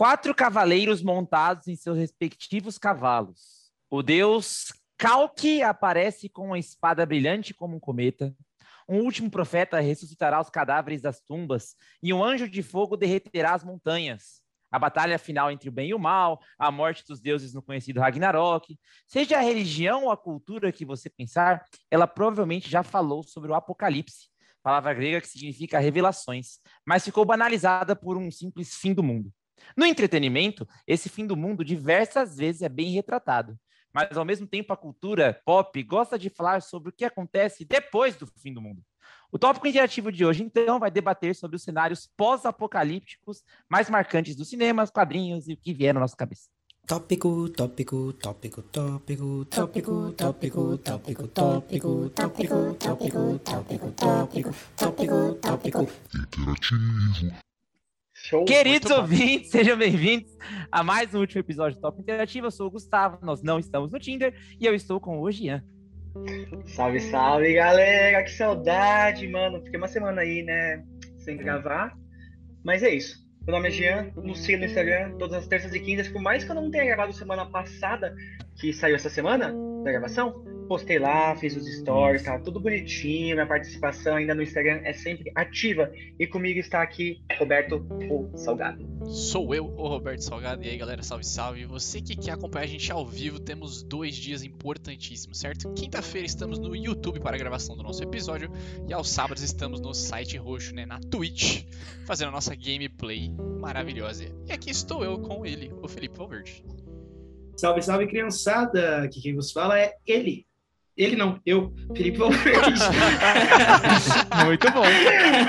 quatro cavaleiros montados em seus respectivos cavalos. O deus Kalki aparece com uma espada brilhante como um cometa. Um último profeta ressuscitará os cadáveres das tumbas e um anjo de fogo derreterá as montanhas. A batalha final entre o bem e o mal, a morte dos deuses no conhecido Ragnarok. Seja a religião ou a cultura que você pensar, ela provavelmente já falou sobre o Apocalipse, palavra grega que significa revelações, mas ficou banalizada por um simples fim do mundo. No entretenimento, esse fim do mundo diversas vezes é bem retratado, mas ao mesmo tempo a cultura pop gosta de falar sobre o que acontece depois do fim do mundo. O tópico interativo de hoje, então, vai debater sobre os cenários pós-apocalípticos mais marcantes dos cinemas, quadrinhos e o que vier na nossa cabeça. Tópico, tópico, tópico, tópico, tópico, tópico, tópico, tópico, tópico, tópico, tópico, tópico, tópico, tópico, Interativo. Show. Queridos ouvintes, sejam bem-vindos a mais um último episódio do Top Interativo. Eu sou o Gustavo, nós não estamos no Tinder e eu estou com o Jean. Salve, salve, galera. Que saudade, mano. Fiquei uma semana aí, né, sem gravar. Mas é isso. Meu nome é Jean, nos siga no Instagram todas as terças e quintas. Por mais que eu não tenha gravado semana passada, que saiu essa semana da gravação, postei lá, fiz os stories, tá tudo bonitinho. Minha participação ainda no Instagram é sempre ativa. E comigo está aqui Roberto o Salgado. Sou eu, o Roberto Salgado, e aí galera, salve salve. Você que quer acompanhar a gente ao vivo, temos dois dias importantíssimos, certo? Quinta-feira estamos no YouTube para a gravação do nosso episódio, e aos sábados estamos no site roxo, né, na Twitch, fazendo a nossa gameplay maravilhosa. E aqui estou eu com ele, o Felipe Valverde. Salve, salve, criançada! Aqui quem vos fala é ele. Ele não, eu, Felipe Valverde. Muito bom.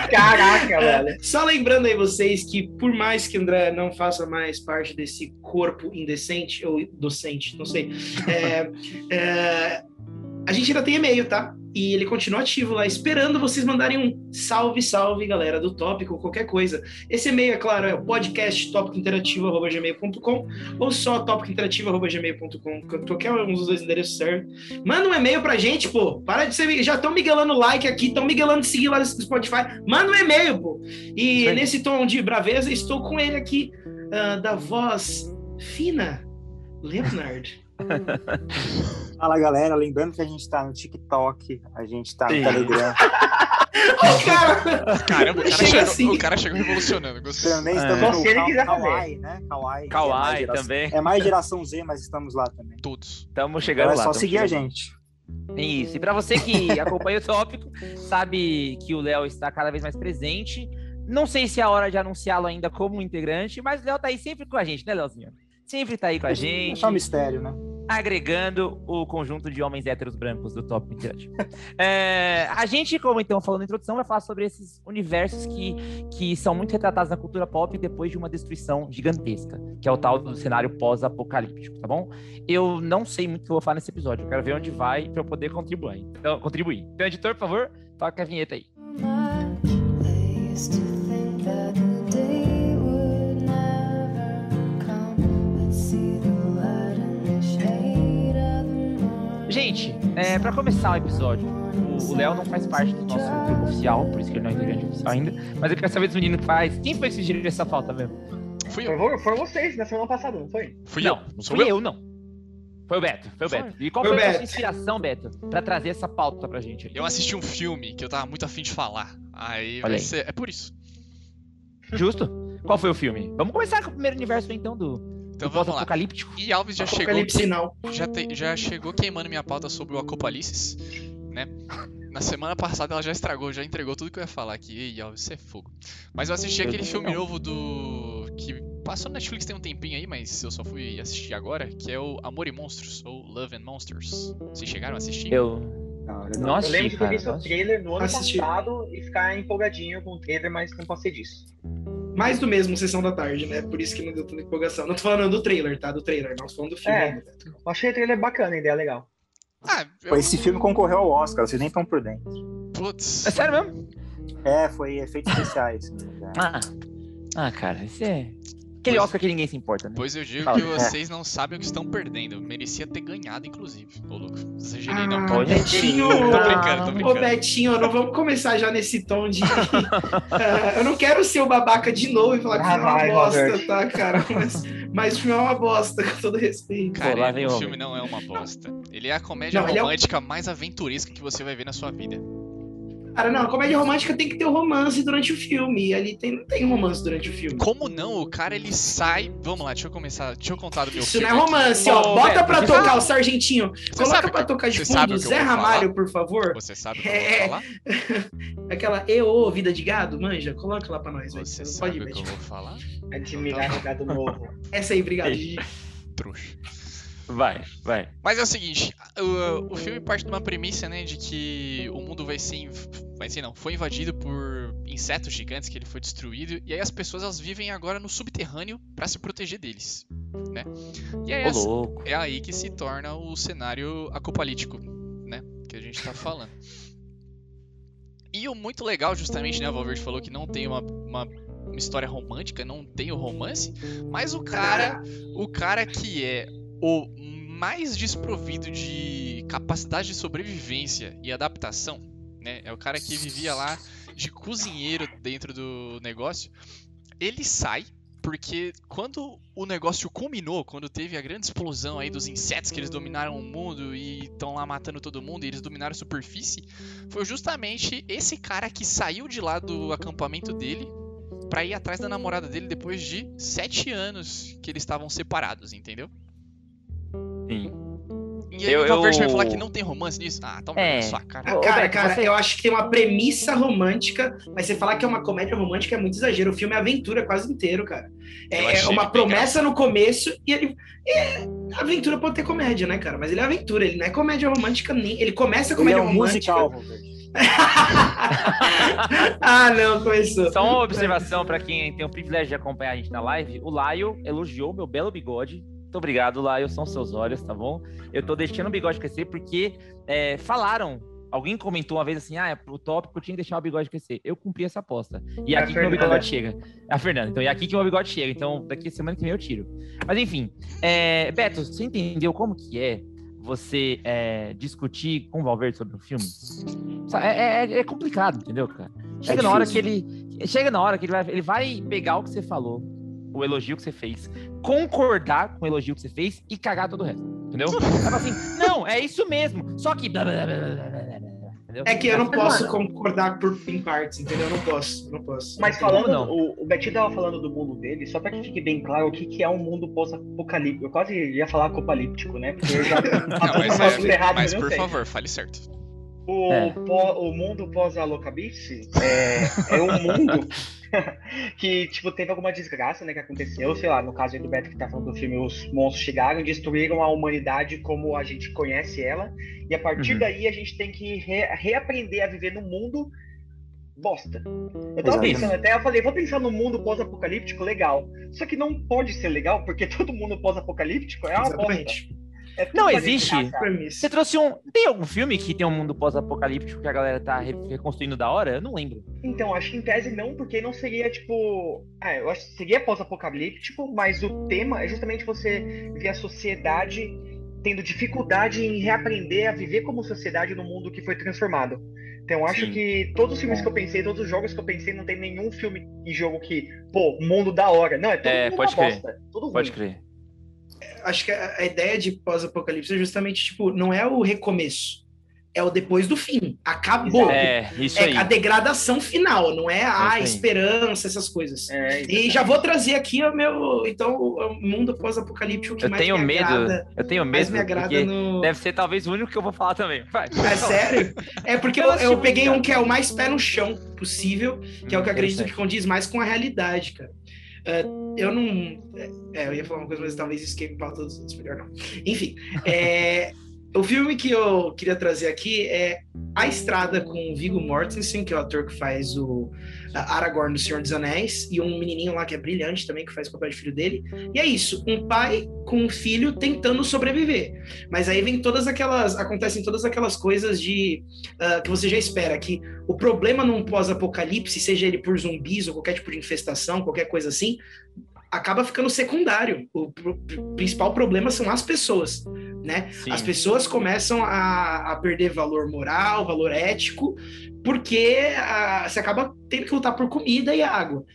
Caraca, velho. Só lembrando aí vocês que, por mais que o André não faça mais parte desse corpo indecente, ou docente, não sei, é, é, a gente ainda tem e-mail, tá? E ele continua ativo lá, esperando vocês mandarem um salve, salve, galera, do tópico, qualquer coisa. Esse e-mail, é claro, é o podcast tópicointerativo.gmail.com ou só tópicointerativo.gmail.com, qualquer um dos dois endereços serve. Manda um e-mail pra gente, pô. Para de ser. Já estão miguelando like aqui, estão miguelando seguir lá no Spotify. Manda um e-mail, pô. E aí. nesse tom de braveza, estou com ele aqui, ah, da voz fina, Leonard. Fala galera, lembrando que a gente tá no TikTok, a gente tá no Sim. Telegram, cara! Caramba, o cara, Chega chegou, assim. o cara chegou revolucionando, gostei. também É. estamos Só no Ka- Kawaii, né? Kawaii. é Kawaii geração- também. É mais geração Z, mas estamos lá também. Todos. Estamos chegando Então é lá. só tamo seguir a chegando. gente. Isso. E para você que acompanha o tópico, sabe que o Léo está cada vez mais presente. Não sei se é a hora de anunciá-lo ainda como integrante, mas o Léo tá aí sempre com a gente, né, Léozinho? Sempre tá aí com a É gente, só um mistério, né? Agregando o conjunto de homens héteros brancos do Top Interativo. É, a gente, como então falando na introdução, vai falar sobre esses universos que, que são muito retratados na cultura pop depois de uma destruição gigantesca, que é o tal do cenário pós-apocalíptico, tá bom? Eu não sei muito o que eu vou falar nesse episódio, eu quero ver onde vai para eu poder contribuir. Então, contribuir. Então, editor, por favor, toca a vinheta aí. I used to Gente, é, para começar o episódio, o- Léo não faz parte do nosso grupo oficial, por isso que ele não é integrante oficial ainda, mas eu quero saber dos meninos que faz. Quem foi que sugeriu essa falta mesmo? Fui eu. Foi, foi vocês na semana passada, não foi? Fui não, eu. não Sou fui eu. eu, não. Foi o Beto, foi o. Beto. E qual Foi foi, a sua inspiração, Beto, pra trazer essa pauta pra gente? Eu assisti um filme que eu tava muito afim de falar. Aí Olha vai aí. ser. É por isso. Justo? Qual foi o filme? Vamos começar com o primeiro universo então do, Então do vamos lá. pós-apocalíptico. E Alves já chegou. Sinal. já, te- já chegou queimando minha pauta sobre o Acopalices, né? Na semana passada ela já estragou, já entregou tudo que eu ia falar aqui. Ei, Alves, você é fogo. Mas eu assisti Eu aquele filme não. novo do. que passou no Netflix tem um tempinho aí, mas eu só fui assistir agora, que é o Amor e Monstros, ou Love and Monsters. Vocês chegaram a assistir? Eu Não, não eu assisti, lembro de ter cara. visto não o assisti. trailer no ano Assisti. passado e ficar empolgadinho com o trailer, mas não passei disso. Mais do mesmo, sessão da tarde, né? Por isso que não deu tanta empolgação. Não tô falando do trailer, tá? Do trailer, não tô falando do filme. É. Eu achei o trailer bacana, a ideia é legal. Ah, eu... Esse filme concorreu ao Oscar, vocês nem estão por dentro. Putz. É sério mesmo? É, foi efeitos especiais. Ah, ah cara, esse é. Aquele Pois- Oscar que ninguém se importa, né? Pois eu digo Fala. que vocês não sabem o que estão perdendo. Merecia ter ganhado, inclusive. Ô, louco. Exagerei, não. Ah, pode. Betinho, Tô brincando, tô Ô, brincando. Betinho, não vamos começar já nesse tom de. Ah, eu não quero ser o babaca de novo e falar que o Ah, filme é uma vai, bosta, Robert. tá, cara? Mas, mas o filme é uma bosta, com todo respeito. Cara, o filme não é uma bosta. Ele é a comédia Não, é romântica mais aventuresca que você vai ver na sua vida. Cara, não, comédia romântica tem que ter o romance durante o filme. E ali tem, não tem romance durante o filme. Como não? O cara ele sai. Vamos lá, deixa eu começar. Deixa eu contar do meu Isso filme. não é romance, ó. Bota Beto, pra tocar sabe- o Sargentinho. Você Coloca pra que- tocar de fundo eu Zé vou falar? Ramalho, por favor. Você sabe o que eu É. vou falar? Aquela EO, Vida de Gado, manja. Coloca lá pra nós, velho. Você Pode sabe ir, o que eu vou falar? Admirar o gado novo. Essa aí, obrigado, Gigi. Trouxa. Vai, vai. Mas é o seguinte, o, o filme parte de uma premissa, né, de que o mundo vai ser, vai ser não, foi invadido por insetos gigantes, que ele foi destruído, e aí as pessoas elas vivem agora no subterrâneo pra se proteger deles, né? E aí louco. é aí que se torna o cenário apocalíptico, né, que a gente tá falando. E o muito legal, justamente, né, a Valverde falou que não tem uma, uma, uma história romântica, não tem o romance, mas o cara o cara que é o mais desprovido de capacidade de sobrevivência e adaptação, né? É o cara que vivia lá de cozinheiro dentro do negócio. Ele sai porque quando o negócio culminou, quando teve a grande explosão aí dos insetos que eles dominaram o mundo e estão lá matando todo mundo e eles dominaram a superfície, foi justamente esse cara que saiu de lá do acampamento dele pra ir atrás da namorada dele depois de sete anos que eles estavam separados, entendeu? Sim. E aí Eu- o Valverde vai eu- falar que não tem romance nisso? Ah, toma É. na sua cara. Ah, cara, cara, você- eu acho que tem uma premissa romântica, mas você falar que é uma comédia romântica é muito exagero. O filme é aventura quase inteiro, cara. É, é uma promessa no começo e ele. É, aventura pode ter comédia, né, cara? Mas ele é aventura, ele não é comédia romântica nem. Ele começa a Ele comédia é um romântica. musical, ah, não, começou. Só uma observação pra quem tem o privilégio de acompanhar a gente na live. O Laio elogiou meu belo bigode. Muito obrigado, Laio. São seus olhos, tá bom? Eu tô deixando o bigode crescer porque é, falaram. Alguém comentou uma vez assim: ah, o tópico eu tinha que deixar o bigode crescer. Eu cumpri essa aposta. E É aqui que meu bigode chega. É a Fernanda. Então, e aqui que meu bigode chega. Então, daqui a semana que vem eu tiro. Mas enfim. é, Beto, você entendeu como que é você é, discutir com o Valverde sobre um filme? É, é- é complicado, entendeu, cara? Chega na hora que ele. Chega na hora que ele vai, ele vai pegar o que você falou, o elogio que você fez, concordar com o elogio que você fez e cagar todo o resto. Entendeu? Ela assim, não, é isso mesmo. Só que. Entendeu? É que eu não posso concordar por em partes, entendeu? Eu não posso, não posso. Mas falando, não. o, o Betinho tava falando do mundo dele, só para que fique bem claro o que, que é um mundo pós-apocalíptico. Eu quase ia falar apocalíptico, né? Porque eu já. Tá não, mas, é, mas por sei. favor, fale certo. O, É. pó- o mundo pós-alocalice é, é um mundo que, tipo, teve alguma desgraça, né, que aconteceu, sei lá, no caso aí do Beto que tá falando do filme, os monstros chegaram e destruíram a humanidade como a gente conhece ela, e a partir Uhum. daí a gente tem que re- reaprender a viver no mundo bosta. Eu tava Exatamente. pensando até, eu falei, vou pensar no mundo pós-apocalíptico legal. Só que não pode ser legal, porque todo mundo pós-apocalíptico é uma bosta. É Não existe. Você trouxe um. Tem algum filme que tem um mundo pós-apocalíptico que a galera tá re- reconstruindo da hora? Eu não lembro. Então, acho que em tese não, porque não seria tipo. Ah, eu acho que seria pós-apocalíptico, mas o tema é justamente você ver a sociedade tendo dificuldade em reaprender a viver como sociedade no mundo que foi transformado. Então, acho Sim. que todos os filmes que eu pensei, todos os jogos que eu pensei, não tem nenhum filme e jogo que, pô, mundo da hora. Não, é tudo É, mundo pode crer. bosta. Pode crer. Acho que a, a ideia de pós-apocalipse é justamente, tipo, não é o recomeço, é o depois do fim. Acabou. É, isso É aí. a degradação final, não é a aí. esperança, essas coisas. É, E já vou trazer aqui o meu, então, o mundo pós-apocalíptico que Eu mais tenho me medo. agrada. Eu tenho Mais medo. me agrada porque no... Deve ser talvez o único que eu vou falar também. Vai. É sério? É porque eu, Eu peguei um que é o mais pé no chão possível, que é o que eu acredito que condiz mais com a realidade, cara. É, eu não. É, eu ia falar uma coisa, mas talvez isso queime para todos os outros, melhor não. Enfim, é, o filme que eu queria trazer aqui é A Estrada com o Viggo Mortensen, que é o ator que faz o Aragorn do Senhor dos Anéis, e um menininho lá que é brilhante também, que faz o papel de filho dele. E é isso, um pai com um filho tentando sobreviver. Mas aí vem todas aquelas. Acontecem todas aquelas coisas de. ah, que você já espera, que o problema num pós-apocalipse, seja ele por zumbis ou qualquer tipo de infestação, qualquer coisa assim, acaba ficando secundário. O pr- pr- principal problema são as pessoas, né? Sim. As pessoas começam a, a perder valor moral, valor ético, porque ah, você acaba tendo que lutar por comida e água.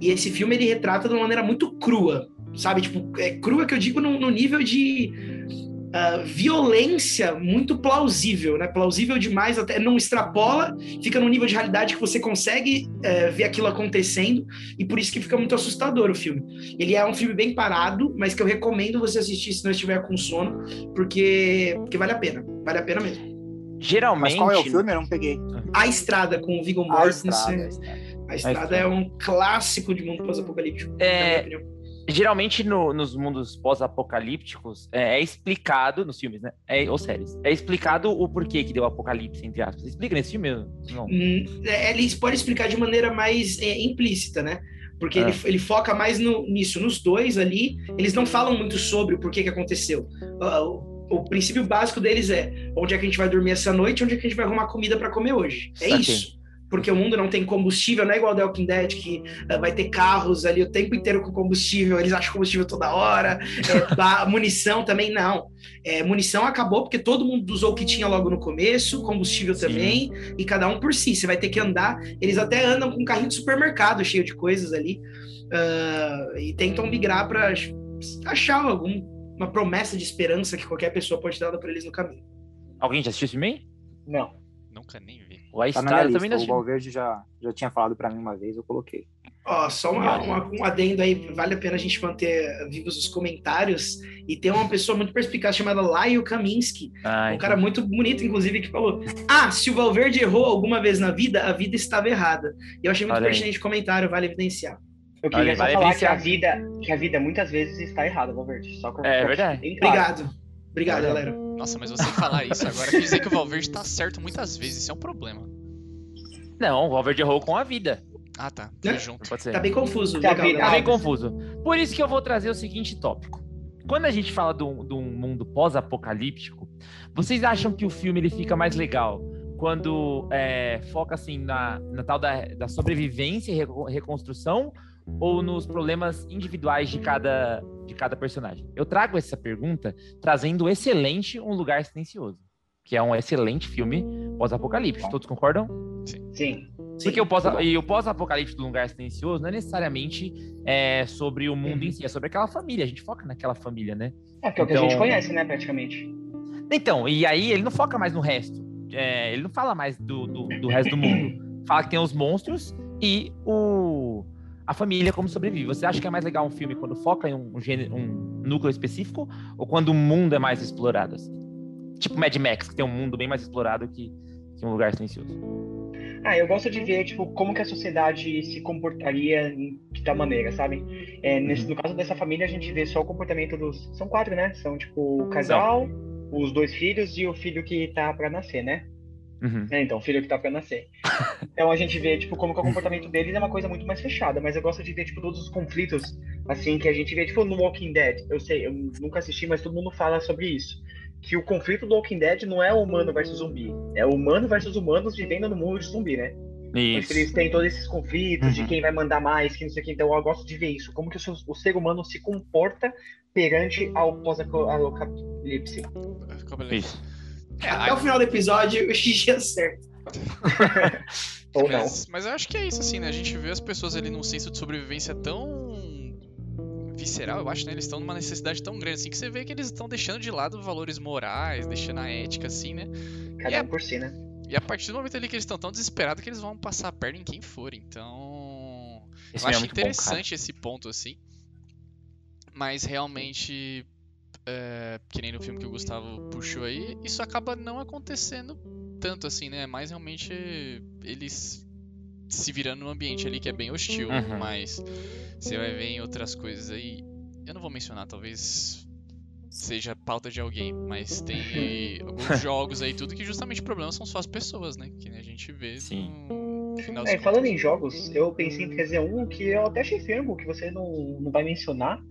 E esse filme ele retrata de uma maneira muito crua, sabe? Tipo, é crua que eu digo no, no nível de ah, violência muito plausível, né? Plausível demais, até não extrapola, fica num nível de realidade que você consegue eh, ver aquilo acontecendo, e por isso que fica muito assustador o filme. Ele é um filme bem parado, mas que eu recomendo você assistir se não estiver com sono, porque, porque vale a pena, vale a pena mesem Mas Geralmente. qual é o filme? Eu não peguei. A Estrada com o Viggo A Mortensen. Estrada, a Estrada. A Estrada Estrada. é um clássico de mundo pós-apocalíptico. É, na minha opinião. Geralmente no- nos mundos pós-apocalípticos é, é explicado, nos filmes, né? É, ou séries, é explicado o porquê que deu apocalipse, entre aspas. Explica nesse filme? Não. Hum, é, Ele pode explicar de maneira mais é, implícita, né? Porque É. ele, ele foca mais no- nisso. Nos dois ali, eles não falam muito sobre o porquê que aconteceu. Ah, O, o princípio básico deles é onde é que a gente vai dormir essa noite, onde é que a gente vai arrumar comida para comer hoje. É Saquei. isso. Porque o mundo não tem combustível, não é igual The Walking Dead, que ah, vai ter carros ali o tempo inteiro com combustível, eles acham combustível toda hora, é, a munição também não. É, munição acabou porque todo mundo usou o que tinha logo no começo, combustível Sim. também, e cada um por si. Você vai ter que andar. Eles até andam com um carrinho de supermercado cheio de coisas ali ah, e tentam migrar para achar alguma promessa de esperança que qualquer pessoa pode dar para eles no caminho. Alguém já assistiu esse? Não. Nunca nem vi. O A Tá na minha Estrada também não. O. Valverde já, já tinha falado pra mim uma vez, eu coloquei. Ó, só uma- uma- um adendo aí, vale a pena a gente manter vivos os comentários. E tem uma pessoa muito perspicaz chamada Laio Kaminsky, Ah, um cara muito bonito, inclusive, que falou: Ah, se o Valverde errou alguma vez na vida, a vida estava errada. E eu achei muito Olha pertinente o comentário, vale evidenciar. Eu queria Olha, só vai falar que evidenciar. a vida, que a vida muitas vezes está errada, Valverde. Só que É verdade. claro. Obrigado. Obrigado, galera. Nossa, mas você falar isso agora quer dizer que o Valverde tá certo muitas vezes, isso é um problema. Não, o Valverde errou com a vida. Ah, tá. Né? Tô junto. Pode ser. Tá bem confuso. Tá Legal, bem- Tá bem confuso. Por isso que eu vou trazer o seguinte tópico. Quando a gente fala de um, mundo pós-apocalíptico, vocês acham que o filme ele fica mais legal quando é, foca assim na, na tal da, da sobrevivência e reco- reconstrução ou nos problemas individuais de cada, de cada personagem? Eu trago essa pergunta trazendo o excelente Um Lugar Silencioso, que é um excelente filme pós-apocalíptico. Todos concordam? Sim. Sim. Porque o pós, e o pós-apocalipse do lugar silencioso não é necessariamente é, sobre o mundo em si, é sobre aquela família. A gente foca naquela família, né? É porque é o que a gente Então- conhece, né, praticamente. Então, e aí ele não foca mais no resto. É, ele não fala mais do, do, do resto do mundo. Fala que tem os monstros e o, a família como sobrevive. Você acha que é mais legal um filme quando foca em um, gênero, um núcleo específico ou quando o mundo é mais explorado? assim? Tipo Mad Max, que tem um mundo bem mais explorado que, que um lugar silencioso. Ah, eu gosto de ver, tipo, como que a sociedade se comportaria de tal maneira, sabe? É, nesse, no caso dessa família, a gente vê só o comportamento dos... São quatro, né? São, tipo, o casal, os dois filhos e o filho que tá pra nascer, né? Uhum. É, então, o filho que tá pra nascer. Então a gente vê, tipo, como que o comportamento deles é uma coisa muito mais fechada, mas eu gosto de ver, tipo, todos os conflitos, assim, que a gente vê, tipo, no Walking Dead. Eu sei, eu nunca assisti, mas todo mundo fala sobre isso. Que o conflito do Walking Dead não é humano versus zumbi. É humano versus humanos vivendo no mundo de zumbi, né? Mas Isso. eles têm todos esses conflitos de Uhum. quem vai mandar mais, que não sei o que. Então eu gosto de ver isso. Como que o, o ser humano se comporta perante ao pós-apocalipse. Ficou beleza. Isso. É, Até o final do episódio, o Xixi acerta. Ou não. mas, mas eu acho que é isso, assim, né? A gente vê as pessoas ali num senso de sobrevivência tão visceral, eu acho, né? Eles estão numa necessidade tão grande, assim, que você vê que eles estão deixando de lado valores morais, deixando a ética, assim, né? Cada E é- um por si, né? E a partir do momento ali que eles estão tão desesperados que eles vão passar a perna em quem for. Então. Esse eu é acho bom, cara. interessante esse ponto, assim. Mas realmente. É, que nem no filme que o Gustavo puxou aí, isso acaba não acontecendo tanto assim, né? Mais realmente eles se virando num ambiente ali que é bem hostil, Uhum. mas você vai ver em outras coisas aí. Eu não vou mencionar, talvez seja pauta de alguém, mas tem alguns jogos aí, tudo que justamente o problema são só as pessoas, né? Que a gente vê Sim. no final É, falando contas. em jogos, eu pensei em trazer um que eu até achei firme, que você não, não vai mencionar,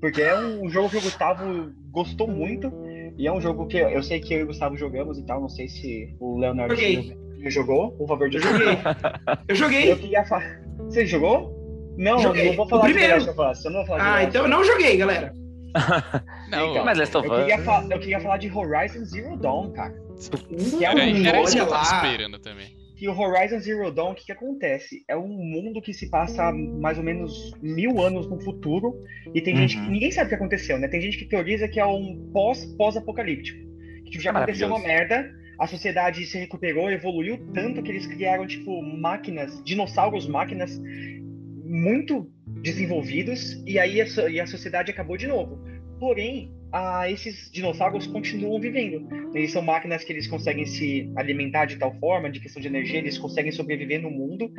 porque é um jogo que o Gustavo gostou muito, e é um jogo que eu sei que eu e o Gustavo jogamos e tal, não sei se o Leonardo Joguei. jogou, o Valverde Eu jogou. joguei. Eu joguei. Eu queria falar. Você jogou? Não, Joguei. não vou O falar de The primeiro. Last of Us. Eu não vou falar de Ah, então eu não joguei, galera. Não, Então, Mas Last of Eu queria, Us. eu queria falar de Horizon Zero Dawn, cara. Que é um eu olha tava lá. esperando também. Que o Horizon Zero Dawn, o que, que acontece? É um mundo que se passa mais ou menos mil anos no futuro e tem gente que Uhum. ninguém sabe o que aconteceu, né? Tem gente que teoriza que é um pós pós-apocalíptico, que tipo, já aconteceu uma merda, a sociedade se recuperou, evoluiu tanto que eles criaram tipo máquinas, dinossauros máquinas muito desenvolvidos e aí a, e a sociedade acabou de novo. Porém, ah, esses dinossauros continuam vivendo. Eles são máquinas que eles conseguem se alimentar de tal forma, de questão de energia, eles conseguem sobreviver no mundo.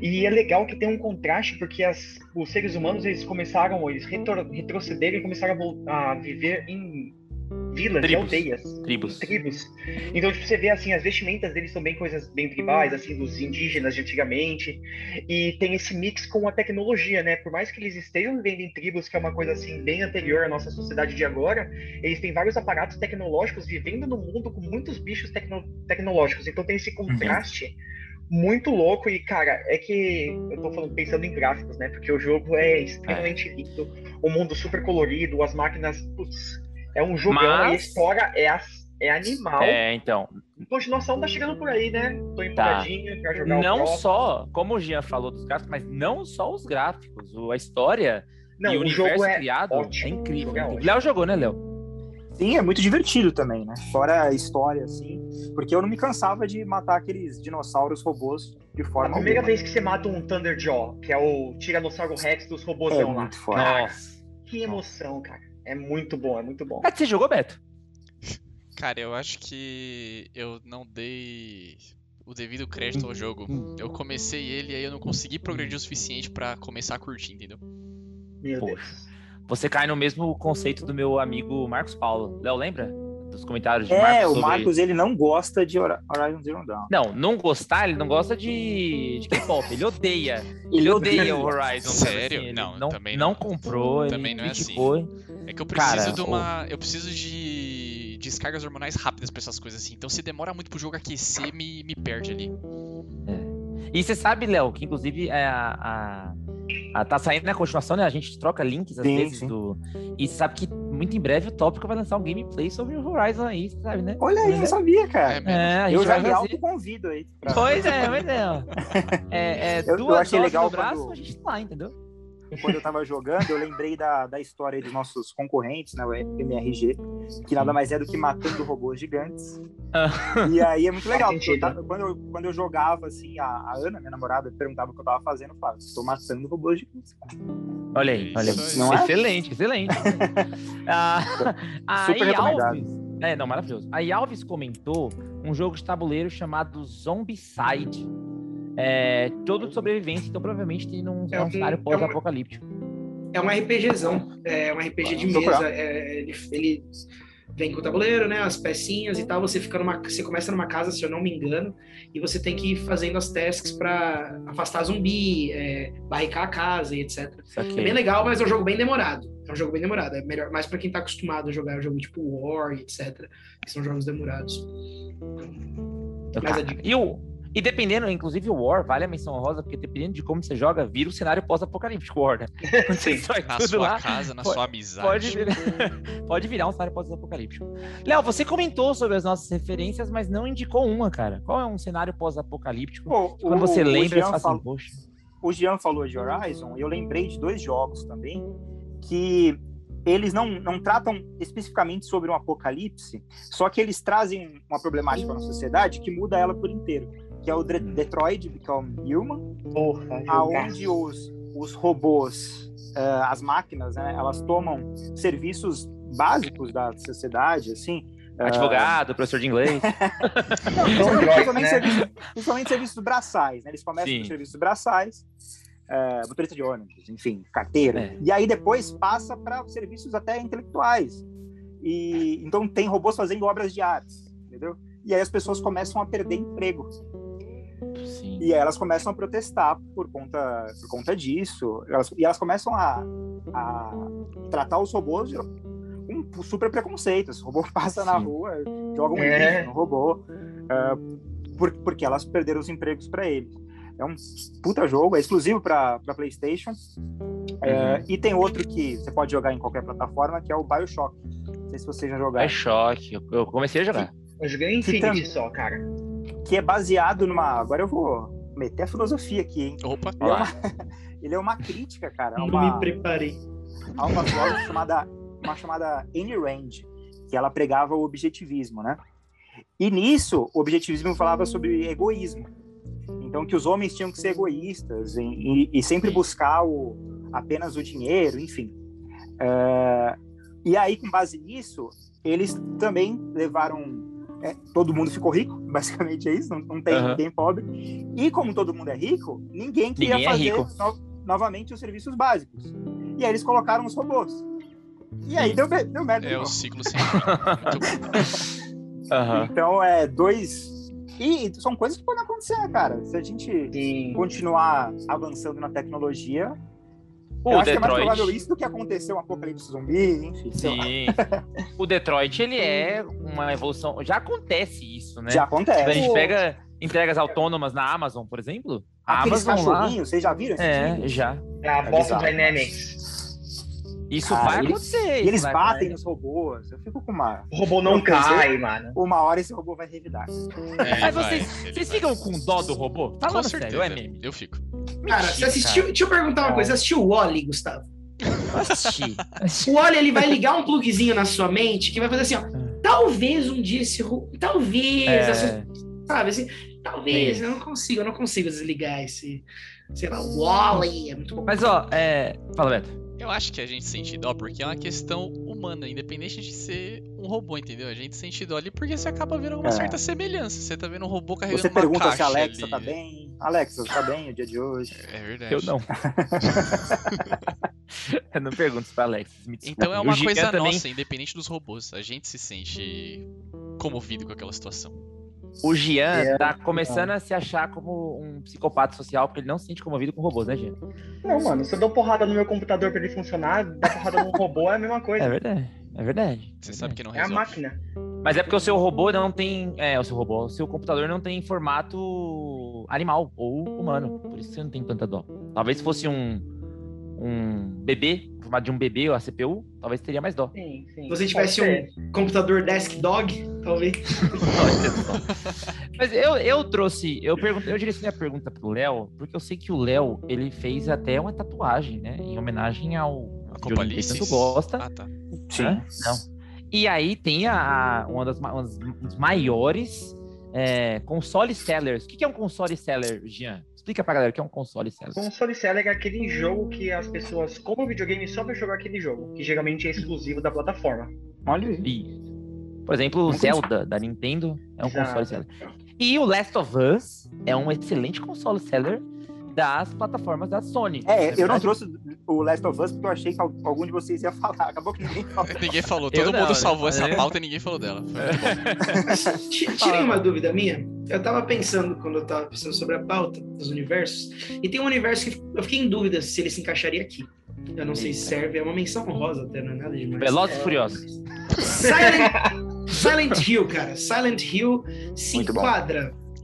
E é legal que tem um contraste, porque as- os seres humanos eles começaram, eles retro- retrocederam e começaram a, a viver em vilas, em Tribos. aldeias, Tribos. tribos. Então, tipo, você vê assim, as vestimentas deles são bem coisas bem tribais, assim, dos indígenas de antigamente. E tem esse mix com a tecnologia, né? Por mais que eles estejam vivendo em tribos, que é uma coisa assim bem anterior à nossa sociedade de agora, eles têm vários aparatos tecnológicos vivendo no mundo com muitos bichos tecno- tecnológicos. Então tem esse contraste muito louco e, cara, é que eu tô falando pensando em gráficos, né? Porque o jogo é extremamente lindo, o mundo super colorido, as máquinas, putz, é um jogão e a Mas- história é, é animal. É, então, Continuação tá chegando por aí, né? Tô empolgadinho pra jogar o não só, como o Jean falou dos gráficos, mas não só os gráficos, o- a história Não, e o o universo jogo é criado ótimo, é o incrível. é ótimo. Léo jogou, né, Léo? Sim, é muito divertido também, né? Fora a história, assim. Porque eu não me cansava de matar aqueles dinossauros robôs de A forma primeira alguma. vez que você mata um Thunderjaw, que é o Tiranossauro Rex dos É robôzão lá. muito. Nossa. Que emoção, cara. É muito bom, é muito bom. É que você jogou, Beto? Cara, eu acho que eu não dei o devido crédito ao jogo. Eu comecei ele e aí eu não consegui progredir o suficiente pra começar a curtir, entendeu? Meu Poxa. Deus. Você cai no mesmo conceito do meu amigo Marcos Paulo. Léo, lembra? Dos comentários de É, Marcos o sobre- Marcos, ele não gosta de Horizon Zero Dawn. Não, não gostar, ele não gosta de, de K-pop, ele odeia. Ele odeia o Horizon. Sério? assim, ele Não, não, também não não. comprou, Também ele não é assim. É que eu preciso Cara, de uma. Eu preciso de descargas hormonais rápidas pra essas coisas assim. Então se demora muito pro jogo aquecer, me, me perde ali. E você sabe, Léo, que inclusive é a, a- a- tá saindo na continuação, né? A gente troca links às Sim, vezes sim. do. E sabe que muito em breve o Tópico vai lançar um gameplay sobre o Horizon aí, você sabe, né? Olha aí, eu não sabia, É cara. É, a gente eu já me autoconvido aí. pra- Pois é, pois é. É, é Eu- eu duas achei doses legal no braço, quando- a gente tá lá, entendeu? Quando eu tava jogando, eu lembrei da, da história aí dos nossos concorrentes, né? O MRG, que nada mais é do que matando robôs gigantes. Ah. E aí é muito legal, porque eu tava- quando, eu, quando eu jogava, assim, a, a Ana, minha namorada, perguntava o que eu tava fazendo, eu falava, tô matando robôs gigantes. cara." Olha aí, olha aí. Aí. Não é? Excelente, excelente. ah, Super recomendado. Alves, é, não, maravilhoso. A Alves comentou um jogo de tabuleiro chamado Zombicide. É, todo sobrevivência, então provavelmente tem um, É um cenário é pós-apocalíptico. É um RPGzão, é um RPG de mesa. é, ele, ele vem com o tabuleiro, né? As pecinhas e tal. Você fica numa, você começa numa casa, se eu não me engano, e você tem que ir fazendo as tasks pra afastar zumbi, é, barricar a casa e etc. É bem legal, mas é um jogo bem demorado. É um jogo bem demorado. É melhor, mais pra quem tá acostumado a jogar um jogo tipo War e etc. Que são jogos demorados. Mas a dica. E, o, e dependendo, inclusive o War, vale a menção honrosa, porque dependendo de como você joga, vira o cenário pós-apocalíptico War, né? Destrói Na tudo sua lá, casa, na pode- sua amizade. Pode virar, pode virar um cenário pós-apocalíptico. Léo, você comentou sobre as nossas referências, mas não indicou uma, cara. Qual é um cenário pós-apocalíptico? Quando o- você o lembra, você fala assim, falou- poxa. o Jean falou de Horizon, e eu lembrei de dois jogos também, que eles não, não tratam especificamente sobre um apocalipse, só que eles trazem uma problemática na sociedade que muda ela por inteiro, que é o Hum. Detroit Become Human, Porra, aonde os, os robôs, eh, as máquinas, né, elas tomam serviços básicos da sociedade, assim, ah, Advogado, professor de inglês. não, principalmente, né? serviços, principalmente serviços braçais, né? Eles começam Sim. com serviços braçais, é, motorista de ônibus, enfim, carteira. É. E aí depois passa para serviços até intelectuais. E então tem robôs fazendo obras de artes, entendeu? E aí as pessoas começam a perder emprego. Sim. E aí elas começam a protestar por conta, por conta disso. Elas- e elas começam a, a tratar os robôs de- com super preconceitos. O robô passa na Sim. rua, joga um É. lixo no robô, ah, por- porque elas perderam os empregos para eles. É um puta jogo, é exclusivo para PlayStation. É, e tem outro que você pode jogar em qualquer plataforma, que é o Bioshock. Não sei se vocês já jogaram. choque. Eu, comecei a jogar. Eu joguei Infinity tam- só, cara. Que é baseado numa. Agora eu vou meter a filosofia aqui, hein? Opa, Ele é uma, ele é uma crítica, cara, a Não uma, me preparei. há uma filósofa chamada, uma chamada Ayn Rand, que ela pregava o objetivismo, né? E nisso, o objetivismo falava sobre egoísmo. Então, que os homens tinham que ser egoístas e, e- e sempre buscar o, apenas o dinheiro, enfim. É, e aí, com base nisso, eles também levaram. É, todo mundo ficou rico, basicamente é isso, não, não tem Aham. ninguém pobre. E como todo mundo é rico, ninguém queria Ninguém é fazer rico. no- novamente os serviços básicos. E aí eles colocaram os robôs. E aí deu, deu merda. é o ciclo sem. Aham. Então é dois. E são coisas que podem acontecer, cara. Se a gente Sim. continuar avançando na tecnologia, O eu acho que é mais Detroit. provável isso do que acontecer um apocalipse zumbi, enfim. Sim. o Detroit, ele é uma evolução. Já acontece isso, né? Já Quando a acontece. gente pega entregas autônomas na Amazon, por exemplo. A Aqueles Amazon lá. vocês já viram esses É, vídeos? já. É a É Boston. Dynamics. Isso Ah, vai eles- acontecer. E eles vai batem acontecer. nos robôs. Eu fico com uma. O robô não cai, mano. Uma hora esse robô vai revidar. É, Mas vai, vocês, vocês vai. ficam com dó do robô? Com Falando certeza. sério, é meme. Eu fico. Cara, você assistiu. Deixa eu perguntar uma coisa. Você assistiu o Wally, Gustavo? Assisti. O Wally ele vai ligar um plugzinho na sua mente que vai fazer assim, ó. Talvez um dia esse Talvez. É, Sabe assim? Talvez. Eu não consigo, eu não consigo desligar esse. Sei lá, o Wally. É muito bom. Mas ó, é. Fala, Beto. Eu acho que a gente sente dó porque é uma questão humana, independente de ser um robô, entendeu? A gente sente dó ali porque você acaba vendo uma É. certa semelhança. Você tá vendo um robô carregando Você uma pergunta caixa se a Alexa ali. tá bem. Alexa, tá bem o dia de hoje? É verdade. Eu não. eu não pergunto pra Alex. Me desculpe. Então é uma coisa também, nossa, independente dos robôs. A gente se sente comovido com aquela situação. O Gian É, tá começando a se achar como um psicopata social, porque ele não se sente comovido com robôs, né, Gian? Não, mano, se eu dou porrada no meu computador pra ele funcionar, dar porrada no robô é a mesma coisa. É verdade. É verdade. Você é sabe verdade. que não É a resolve. máquina. Mas é porque o seu robô não tem. É, o seu robô, o seu computador não tem formato animal ou humano. Por isso que você não tem tanta dó. Talvez se fosse um. Um bebê, formato de um bebê ou a CPU, talvez teria mais dó. Sim, sim. Se você Pode tivesse ser. um computador Desk Dog, talvez. Mas eu, eu trouxe, eu perguntei, eu direcionei a pergunta pro Léo, porque eu sei que o Léo, ele fez até uma tatuagem, né? Em homenagem ao A que tanto gosta. Ah, tá. né? Não. E aí tem a, a- uma das, ma- uma das- um maiores é, console sellers. O que que é um console seller, Jean? Explica pra galera o que é um console seller. Console Seller é aquele jogo que as pessoas compram videogame só pra jogar aquele jogo, que geralmente é exclusivo da plataforma. Olha aí. Por exemplo, o Um Zelda da Nintendo é um Exato. console seller. E o Last of Us é um excelente console seller das plataformas da Sony. É, eu não trouxe o Last of Us porque eu achei que al- algum de vocês ia falar. Acabou que ninguém falou. Ninguém falou. Eu Todo não, mundo eu salvou essa falei. pauta e ninguém falou dela. Foi muito bom. Ti- Tirem uma dúvida minha. Eu tava pensando quando eu tava pensando sobre a pauta dos universos. E tem um universo que eu fiquei em dúvida se ele se encaixaria aqui. Eu não sei se serve, é uma menção honrosa até, não é nada demais. Velozes e Furiosos. Silent, Silent Hill, cara. Silent Hill se Muito bom.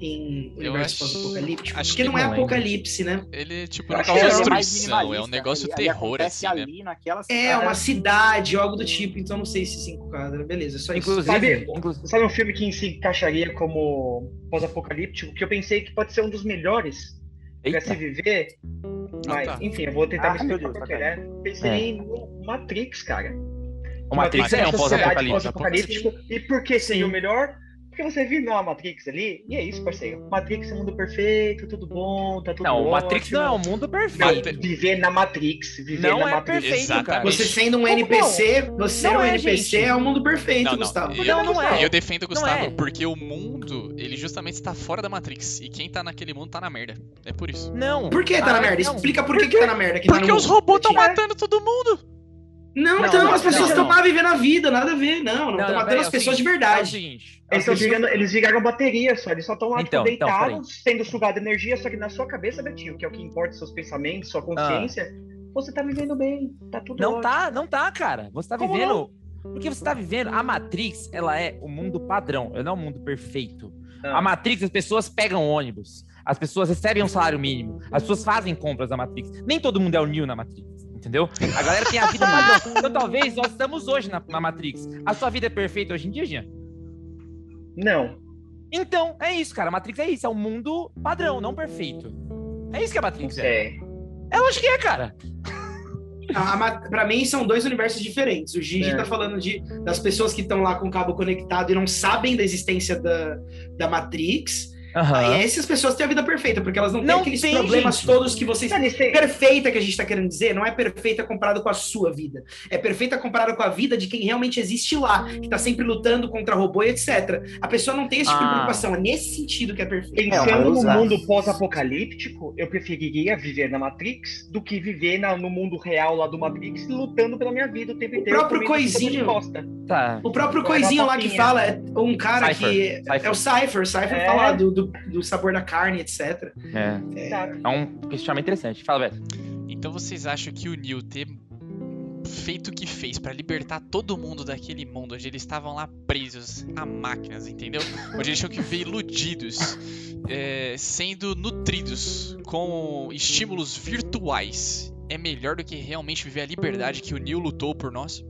Em Eu universo acho- pós-apocalíptico. acho Porque que não é lembro. apocalipse, né? Ele, tipo, não é mais destruição. É um negócio ele- terror, assim, né? ali naquela É uma cidade, algo do tipo, então não sei se se enquadra. Beleza, só isso. Inclusive, Sabe- inclusive Sabe um filme que se encaixaria como pós-apocalíptico, que eu pensei que pode ser um dos melhores pra se viver? Mas, tá. enfim, eu vou tentar Ah, me explicar Deus, qual que é. Pensei no Matrix, cara. o Matrix é um uma sociedade pós-apocalipse. pós-apocalíptico. E por que seria o melhor? Porque você vive na Matrix ali, e é isso, parceiro. Matrix é mundo perfeito, tudo bom, tá tudo Não, o ótimo. Matrix não é um mundo Não, perfeito. viver na Matrix. Viver Não na é Matrix. perfeito, Exatamente. cara. Você sendo um Como NPC, você Não é um é, NPC, gente. é o mundo perfeito, Não, não. Gustavo. Eu, Não, não é. eu defendo o Não Gustavo é. porque o mundo, ele justamente está fora da Matrix. E quem tá naquele mundo tá na merda. É por isso. Não. Por que tá na Ah, merda? não. Explica por que, que tá na merda. Que tá Porque no os robôs estão matando todo mundo. Não, Não, então, não, as pessoas não, estão não. lá vivendo a vida, nada a ver. Não, não, Não, estão não, matando peraí, as é o pessoas de seguinte, verdade. É o seguinte. Eles, é o estão seguinte. virando, eles viraram bateria só, eles só estão lá, Então, tipo, então, deitados, sendo sugada energia, só que na sua cabeça, Betinho, que é o que importa, seus pensamentos, sua consciência, você tá vivendo bem, tá tudo Não ótimo. tá, não tá, cara. Você tá Como vivendo. Porque você tá vivendo. A Matrix, ela é o mundo padrão, ela não é um mundo perfeito. Ah. A Matrix, as pessoas pegam ônibus. As pessoas recebem um salário mínimo. As pessoas fazem compras na Matrix. Nem todo mundo é o Neo na Matrix, entendeu? A galera tem a vida padrão. Então talvez nós estamos hoje na, na Matrix. A sua vida é perfeita hoje em dia, Jean? Não. Então, é isso, cara. A Matrix é isso. É um mundo padrão, não perfeito. É isso que a Matrix é. É lógico que é, cara. A, ma- pra mim, são dois universos diferentes. O Gigi É. tá falando de, das pessoas que estão lá com o cabo conectado e não sabem da existência da, da Matrix. Aham. Aí essas pessoas têm a vida perfeita, porque elas não, Não têm aqueles tem, problemas gente. todos que vocês. Cara, isso é- Perfeita que a gente tá querendo dizer, não é perfeita comparada com a sua vida. É perfeita comparada com a vida de quem realmente existe lá, que tá sempre lutando contra robô e etc. A pessoa não tem esse tipo de Ah. preocupação. É nesse sentido que é perfeita. Pensando no usar. mundo pós-apocalíptico, eu preferiria viver na Matrix do que viver na- no mundo real lá do Matrix, lutando pela minha vida o tempo inteiro. próprio de coisinho. Tá. O próprio Agora coisinho lá que fala é um cara Cypher. que. Cypher. É o Cypher. O Cypher É. fala do, do, do sabor da carne, etc. É. Sabe? É um questionamento interessante. Fala, Beto. Então vocês acham que o Neo ter feito o que fez pra libertar todo mundo daquele mundo onde eles estavam lá presos a máquinas, entendeu? Onde eles tinham que viver iludidos, é, sendo nutridos com estímulos virtuais, é melhor do que realmente viver a liberdade que o Neo lutou por nós?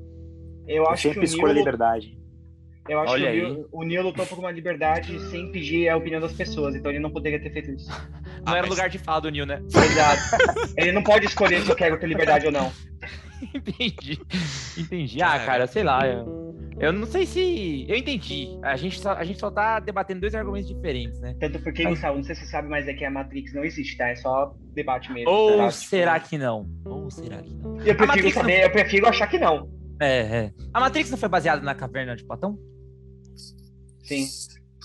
Eu Eu acho que o sempre escolho a Neo, liberdade. Eu acho Olha que o. Neo, o Neo lutou por uma liberdade sem pedir a opinião das pessoas, então ele não poderia ter feito isso. Não Ah, era o mas- lugar de fala do Neo, né? Exato. ele não pode escolher se eu quero ter liberdade ou não. entendi. Entendi. Ah, Cara. sei lá. Eu, eu não sei se. Eu entendi. A gente, só, a gente só tá debatendo dois argumentos diferentes, né? Tanto porque, Gustavo, não sei se você sabe, mas é que a Matrix não existe, tá? É só debate mesmo. Ou tá? será que não? Ou será que não? Eu prefiro Matrix saber, eu prefiro achar que não. É, é. A Matrix não foi baseada na caverna de Platão? Sim.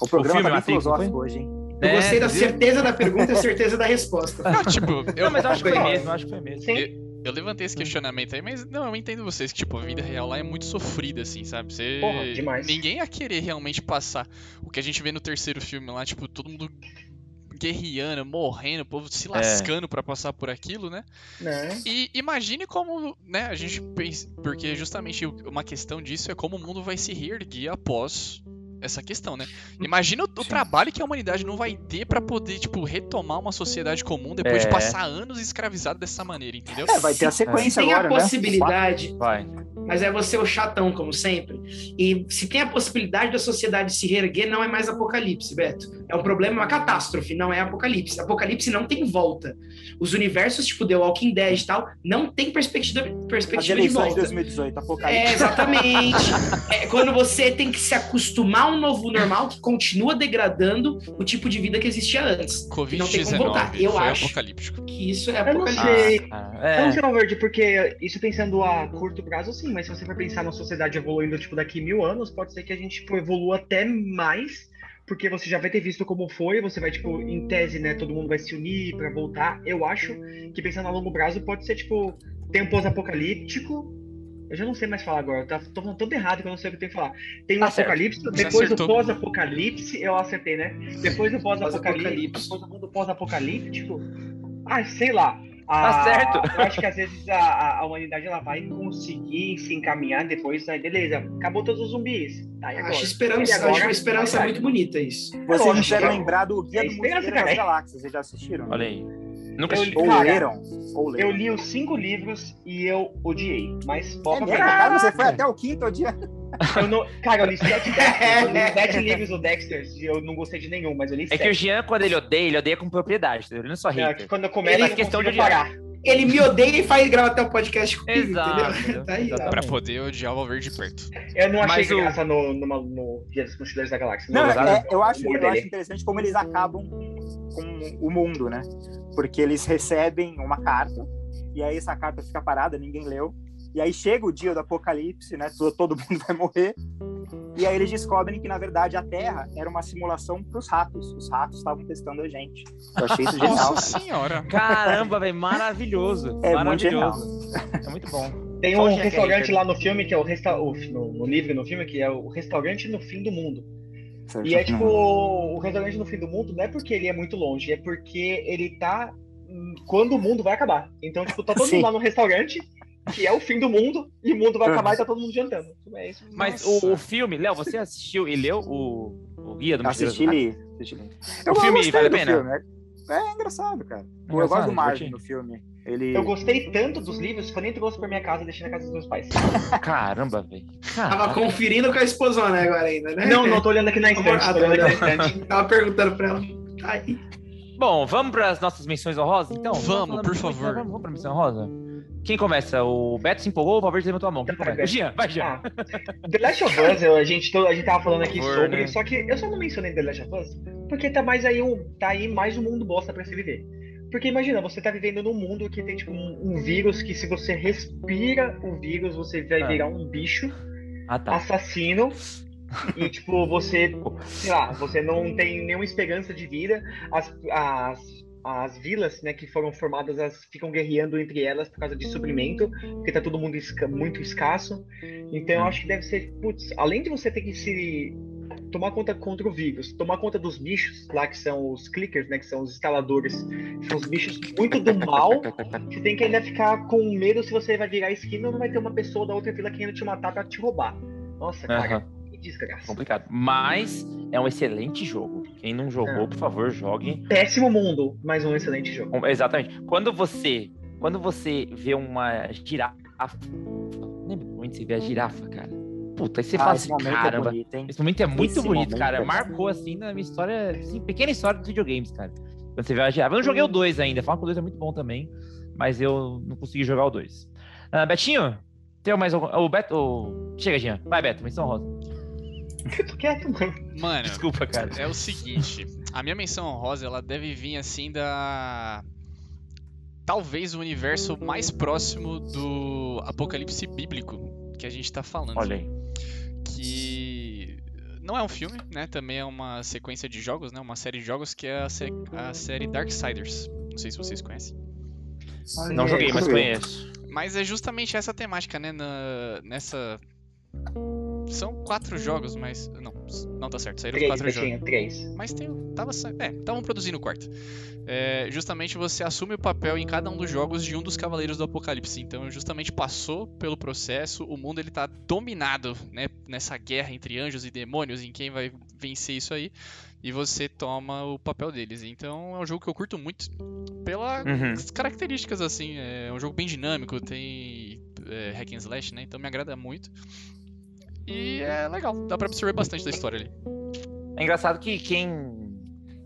O programa filme tá bem filosófico hoje, hein? Eu É, gostei da viu? certeza da pergunta e a certeza da resposta. Não, tipo, eu, Não, mas eu acho que foi mesmo, eu acho que foi mesmo. Sim. eu levantei esse questionamento aí, mas não, eu entendo vocês que, tipo, a vida real lá é muito sofrida, assim, sabe? Você... Porra, demais. Ninguém ia querer realmente passar o que a gente vê no terceiro filme lá, tipo, todo mundo guerreando, morrendo, o povo se lascando pra passar por aquilo, né? Né? E imagine como, né, a gente pensa, porque justamente o- uma questão disso é como o mundo vai se reerguer após essa questão, né? Imagina o, o trabalho que a humanidade não vai ter pra poder, tipo, retomar uma sociedade comum depois de É. passar anos escravizado dessa maneira, entendeu? É, vai ter a sequência Tem a agora, né? possibilidade, Vai. mas é você o chatão, como sempre. E se tem a possibilidade da sociedade se reerguer, não é mais apocalipse, Beto. É um problema, é uma catástrofe, não é apocalipse. Apocalipse não tem volta. Os universos, tipo The Walking Dead e tal, não tem perspectiva, perspectiva de eleições de volta. 2018, É, apocalipse. exatamente. É quando você tem que se acostumar um novo normal que continua degradando o tipo de vida que existia antes. E não tem como voltar. Covid-19 Eu acho apocalíptico. que isso é Eu não sei. Ah, Eu é. não sei, Valverde, porque isso pensando a curto prazo, sim, mas se você for pensar na sociedade evoluindo, tipo, daqui mil anos, pode ser que a gente, tipo, evolua até mais, porque você já vai ter visto como foi, você vai, tipo, em tese, né, todo mundo vai se unir pra voltar. Eu acho que pensando a longo prazo, pode ser, tipo, tem um pós-apocalíptico, eu já não sei mais falar agora, tá, tô falando tudo errado que eu não sei o que eu tenho que falar. Tem um Tá certo. apocalipse, Você depois do pós-apocalipse, eu acertei, né? Depois do pós-apocalipse, depois do mundo pós-apocalíptico, ah, sei lá. Tá Ah, certo. Eu acho que às vezes a, a- humanidade ela vai conseguir se encaminhar depois, aí beleza, acabou todos os zumbis. Tá, e agora? Acho E esperança, agora? acho uma esperança Vai, muito bonita isso. Vocês devem é- lembrar do Guia é do Mochileiro das. Galáxias, vocês já assistiram? Olha aí. Nunca Eu li- Ou Cara, leram? Ou Eu leram. li os cinco livros e eu odiei. Mas É mesmo, pra cara, você foi até o quinto dia. eu não, Cara, eu li sete Dexters. Eu li sete livros do Dexter e eu não gostei de nenhum, mas eu li É sete. que o Jean, quando ele odeia, ele odeia com propriedade, entendeu? Ele não é só É, que hater. quando eu começo, Ele- eu não questão de parar. Ele me odeia e faz gravar até o podcast comigo, Exato, entendeu? entendeu? Tá aí. Pra poder odiar o Valverde perto. Eu não achei Mas o- graça no, numa- no Dia dos Mochileiros da Galáxia. Não, Não, é, eu, acho, eu acho interessante como eles acabam com o mundo, né? Porque eles recebem uma carta, e aí essa carta fica parada, ninguém leu. E aí chega o dia do apocalipse, né? Todo, todo mundo vai morrer. E aí eles descobrem que, na verdade, a Terra era uma simulação para os ratos. Os ratos estavam testando a gente. Eu achei isso genial. Nossa senhora. Caramba, velho, maravilhoso. É muito maravilhoso. É muito bom. Tem um é restaurante lá no filme que é o resta... o- no, no livro no filme que é o restaurante no fim do mundo. E é tipo, o restaurante no fim do mundo não é porque ele é muito longe, é porque ele tá quando o mundo vai acabar. Então, tipo, tá todo Sim. mundo lá no restaurante, que é o fim do mundo, e o mundo vai acabar e tá todo mundo jantando. É isso. Mas o, o filme, Léo, você assistiu e leu o, o Guia do Assisti li. assisti. O filme vale a pena? filme, é- É engraçado, cara. Eu Engraçado, gosto do Marvin no filme. Ele. Eu gostei tanto dos livros que eu nem trouxe pra minha casa, deixei na casa dos meus pais. Caramba, velho. Tava conferindo com a esposona agora ainda, né? Não, não, tô olhando aqui na estante, Ah, tá. Tava perguntando pra ela. Tá aí. Bom, vamos para as nossas menções honrosas, então? Vamos, falando por favor. Vamos, vamos para menção honrosa? Quem começa? O Beto se empolgou ou o Valverde levantou a mão? Quem Vai, começa? Jean, vai, Jean. Ah, The Last of Us, eu- a, gente, a gente tava falando aqui favor, sobre, né? só que eu só não mencionei The Last of Us porque tá mais aí um, tá aí mais um mundo bosta pra se viver. Porque imagina, você tá vivendo num mundo que tem tipo um, um vírus que se você respira o vírus, você vai Ah. virar um bicho Ah, tá. assassino e tipo você, sei lá, você não tem nenhuma esperança de vida. As, as, as vilas, né, que foram formadas, elas ficam guerreando entre elas por causa de suprimento, porque tá todo mundo esca- muito escasso. Então eu acho que deve ser, putz, além de você ter que se tomar conta contra o vírus, tomar conta dos bichos lá que são os clickers, né, que são os instaladores, são os bichos muito do mal. Você tem que ainda ficar com medo se você vai virar a esquina ou não vai ter uma pessoa da outra vila querendo te matar pra te roubar. Nossa, cara, Aham. Desgraça. Complicado. Mas é um excelente jogo. Quem não jogou, É. por favor, jogue. Péssimo mundo, mas um excelente jogo. Com- Exatamente. Quando você, quando você vê uma girafa, lembra quando você vê a girafa, cara? Puta, aí você Ah, fala esse assim, momento é caramba. bonito, hein? Esse momento é muito Esse bonito, cara. é Marcou assim na minha história, assim, pequena história dos videogames, cara. Quando você vê a girafa. Eu não joguei o 2 ainda. Falam que o 2 é muito bom também, mas eu não consegui jogar o 2. Ah, Betinho, tem mais algum. O Beto. o- Chega, Jean. Vai, Beto, menção rosa. Eu tô quieto, mano. Mano, Desculpa, cara. é o seguinte, a minha menção honrosa, ela deve vir assim da talvez o universo mais próximo do apocalipse bíblico que a gente tá falando. Olha aí. que não é um filme, né? Também é uma sequência de jogos, né? Uma série de jogos que é a, sé- a série Darksiders. Não sei se vocês conhecem. Não joguei, mas conheço. Mas é justamente essa temática, né? Na, nessa. São quatro jogos, mas. Não, não tá certo. Saíram Três, quatro jogos. Betinho, três. Mas tem. Tava. É, estavam produzindo o quarto. É, justamente você assume o papel em cada um dos jogos de um dos Cavaleiros do Apocalipse. Então, justamente passou pelo processo, o mundo ele tá dominado, né? Nessa guerra entre anjos e demônios, em quem vai vencer isso aí. E você toma o papel deles. Então, é um jogo que eu curto muito pelas Uhum. características, assim. É um jogo bem dinâmico, tem é, hack and slash, né? Então me agrada muito. E é legal, dá pra absorver bastante da história ali. É engraçado que quem.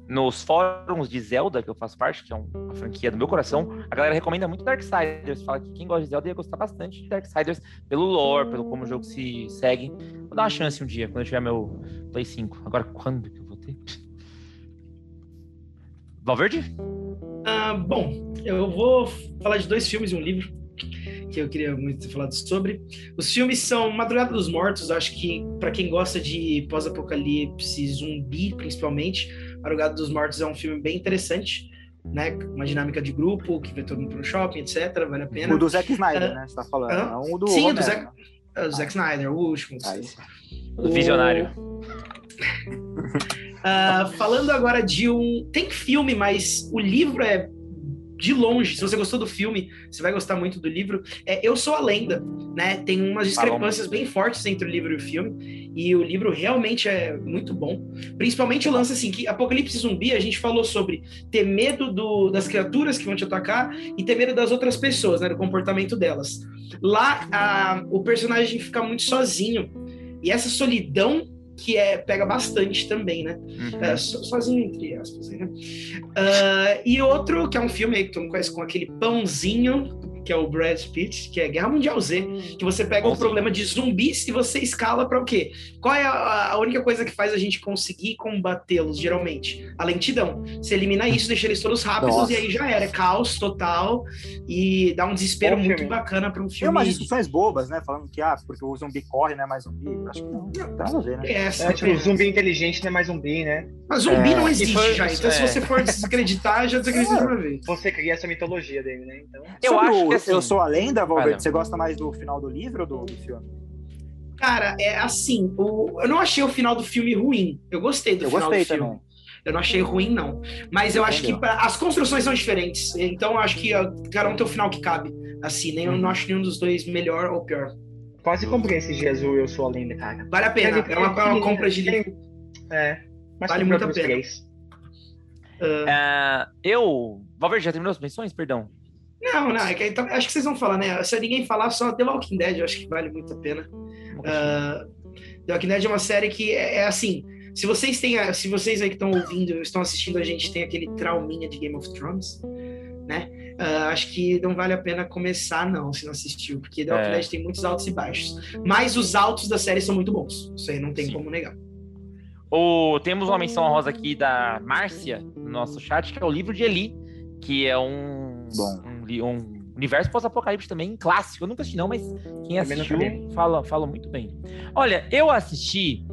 Nos fóruns de Zelda, que eu faço parte, que é um- uma franquia do meu coração, a galera recomenda muito Darksiders. Fala que quem gosta de Zelda ia gostar bastante de Darksiders pelo lore, pelo como o jogo se segue. Vou dar uma chance um dia, quando eu tiver meu Play 5. Agora, quando que eu vou ter? Valverde? Ah, bom, eu vou falar de dois filmes e um livro que eu queria muito ter falado sobre. Os filmes são Madrugada dos Mortos, acho que para quem gosta de pós-apocalipse, zumbi principalmente, Madrugada dos Mortos é um filme bem interessante, né? Uma dinâmica de grupo que vai todo mundo pro shopping, etc. Vale a pena. O do Zack Snyder, Ah, né? Você tá falando. Não o do Sim, o do. Zack, é, o Zack Snyder, o último. Ah. O Visionário. Ah, falando agora de um. Tem filme, mas o livro é de longe. Se você gostou do filme, você vai gostar muito do livro. É Eu Sou a Lenda, né? Tem umas discrepâncias bem fortes entre o livro e o filme. E o livro realmente é muito bom. Principalmente o lance assim, que Apocalipse Zumbi, a gente falou sobre ter medo do- das criaturas que vão te atacar e ter medo das outras pessoas, né? Do comportamento delas. Lá, a- o personagem fica muito sozinho. E essa solidão que é, pega bastante também, né? Uhum. É, so- sozinho, entre aspas. Né? Ah, e outro, que é um filme aí que tu não conhece, com aquele pãozinho, que é o Brad Pitt, que é Guerra Mundial Z, que você pega o Pãozinho. problema de zumbis e você escala para o quê? Qual é a, a única coisa que faz a gente conseguir combatê-los, geralmente? A lentidão. Você elimina isso, deixa eles todos rápidos Nossa. e aí já era. Caos total e dá um desespero Bom muito filme. bacana para um Tem filme. umas discussões bobas, né? Falando que, ah, porque o zumbi corre, não é mais zumbi. Acho que não. Não tem nada a ver, né? É, É, tipo, zumbi inteligente não é mais zumbi, né? Mas zumbi É, não existe foi- já, então se é. você for desacreditar, já desacredita de uma vez. Você cria essa mitologia dele, né? Então. Eu Sobre acho o que assim- Eu Sou a Lenda, Valverde, Olha. você gosta mais do final do livro ou do, do filme? Cara, é assim, o- eu não achei o final do filme ruim. Eu gostei do Eu final gostei do filme. também. Eu não achei ruim, não. Mas eu acho que pra- as construções são diferentes. Então eu acho que cada um tem o final que cabe. Assim, nem, eu não acho nenhum dos dois melhor ou pior. Quase comprei esse azul, eu sou a lenda, cara. Vale a pena. É uma, é uma compra de livro. É. Mas Vale muito a pena. Ah, eu. Valverde, já terminou as menções? Perdão. Não, não, é que, então, acho que vocês vão falar, né? Se ninguém falar, só The Walking Dead, eu acho que vale muito a pena. Ah, The Walking Dead é uma série que é, é assim. Se vocês têm, a- se vocês aí que estão ouvindo, estão assistindo a gente, tem aquele trauminha de Game of Thrones, né? Ah, acho que não vale a pena começar, não, se não assistiu, porque The Walking É. Dead tem muitos altos e baixos. Mas os altos da série são muito bons. Isso aí não tem Sim. como negar. O, temos uma menção rosa aqui da Márcia no nosso chat, que é o livro de Eli, que é um, Bom. um, um universo pós-apocalipse também clássico. Eu nunca assisti, não, mas quem assistiu fala, fala muito bem. Olha, eu assisti.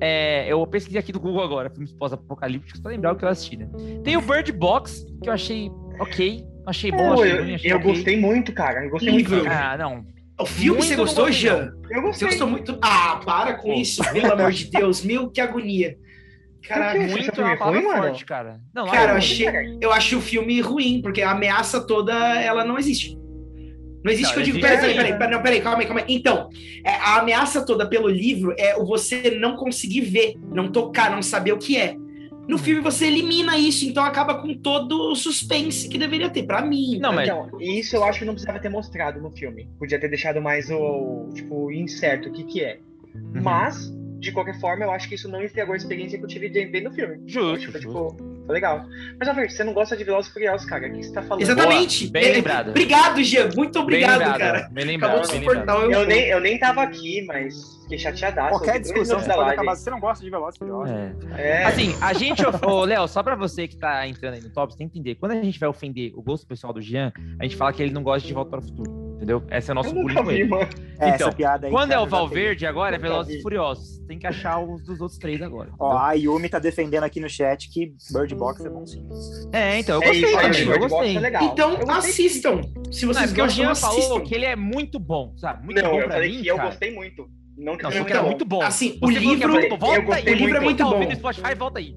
é, eu pesquisei aqui do Google agora, filmes pós-apocalípticos, pra lembrar o que eu assisti, né? Tem o Bird Box, que eu achei ok. Achei bom, achei eu, ruim, achei eu ok. gostei muito, cara. Eu gostei Livro. muito. Ah, não. O filme Muito você gostou, Jean? Eu Você gostei. gostou muito? Ah, para com isso, pelo amor de Deus. Meu, que agonia. Caraca? Muito é filme uma é palavra ruim, mano? forte, cara. Não, Cara, eu achei, eu achei o filme ruim, porque a ameaça toda, ela não existe. Não existe Não, que eu digo, peraí, peraí, peraí, peraí, peraí, calma aí, calma aí. Então, é, a ameaça toda pelo livro é o você não conseguir ver, não tocar, não saber o que é. No filme você elimina isso, então acaba com todo o suspense que deveria ter, pra mim. Não, mas Então, isso eu acho que não precisava ter mostrado no filme. Podia ter deixado mais o, tipo, incerto o que que é. Uhum. Mas, de qualquer forma, eu acho que isso não estragou a experiência que eu tive de ver no filme. Eu Justo, que justo. tipo, foi legal. Mas, Alberto, você não gosta de Velozes e Furiosos, cara. O que você tá falando? Exatamente. Boa, bem É, lembrado. Obrigado, Jean. Muito obrigado, bem lembrado, cara. Bem Acabou lembrado, de bem lembrado. o Eu nem, eu nem tava aqui, mas fiquei chateadaço. Qualquer discussão da pode acabar. Você não gosta de Velozes e Furiosos? É. É, Assim, a gente. Ô, Léo, só pra você que tá entrando aí no top, você tem que entender. Quando a gente vai ofender o gosto pessoal do Jean, a gente fala que ele não gosta de Volta para o Futuro. Entendeu? Esse é o nosso com vi. É, Então, essa piada aí. Quando é cara, o eu já Valverde, agora é Velozes vi. e Furiosos. Tem que achar os dos outros três agora. Ó, entendeu? a Yumi tá defendendo aqui no chat que Bird Box é bom sim. É, então, eu É gostei isso, também, aí, eu gostei. é legal. Então Eu assistam. Se Não, é vocês porque o gostam, Jean falou assistam. que ele é muito bom, sabe? Muito Não, bom eu pra falei mim, que eu gostei muito. Não que Não, eu você achei que era Então, muito bom. assim, o que é livro- muito bom. Volta aí. o livro é muito tá bom. ouvindo no Spotify, volta aí.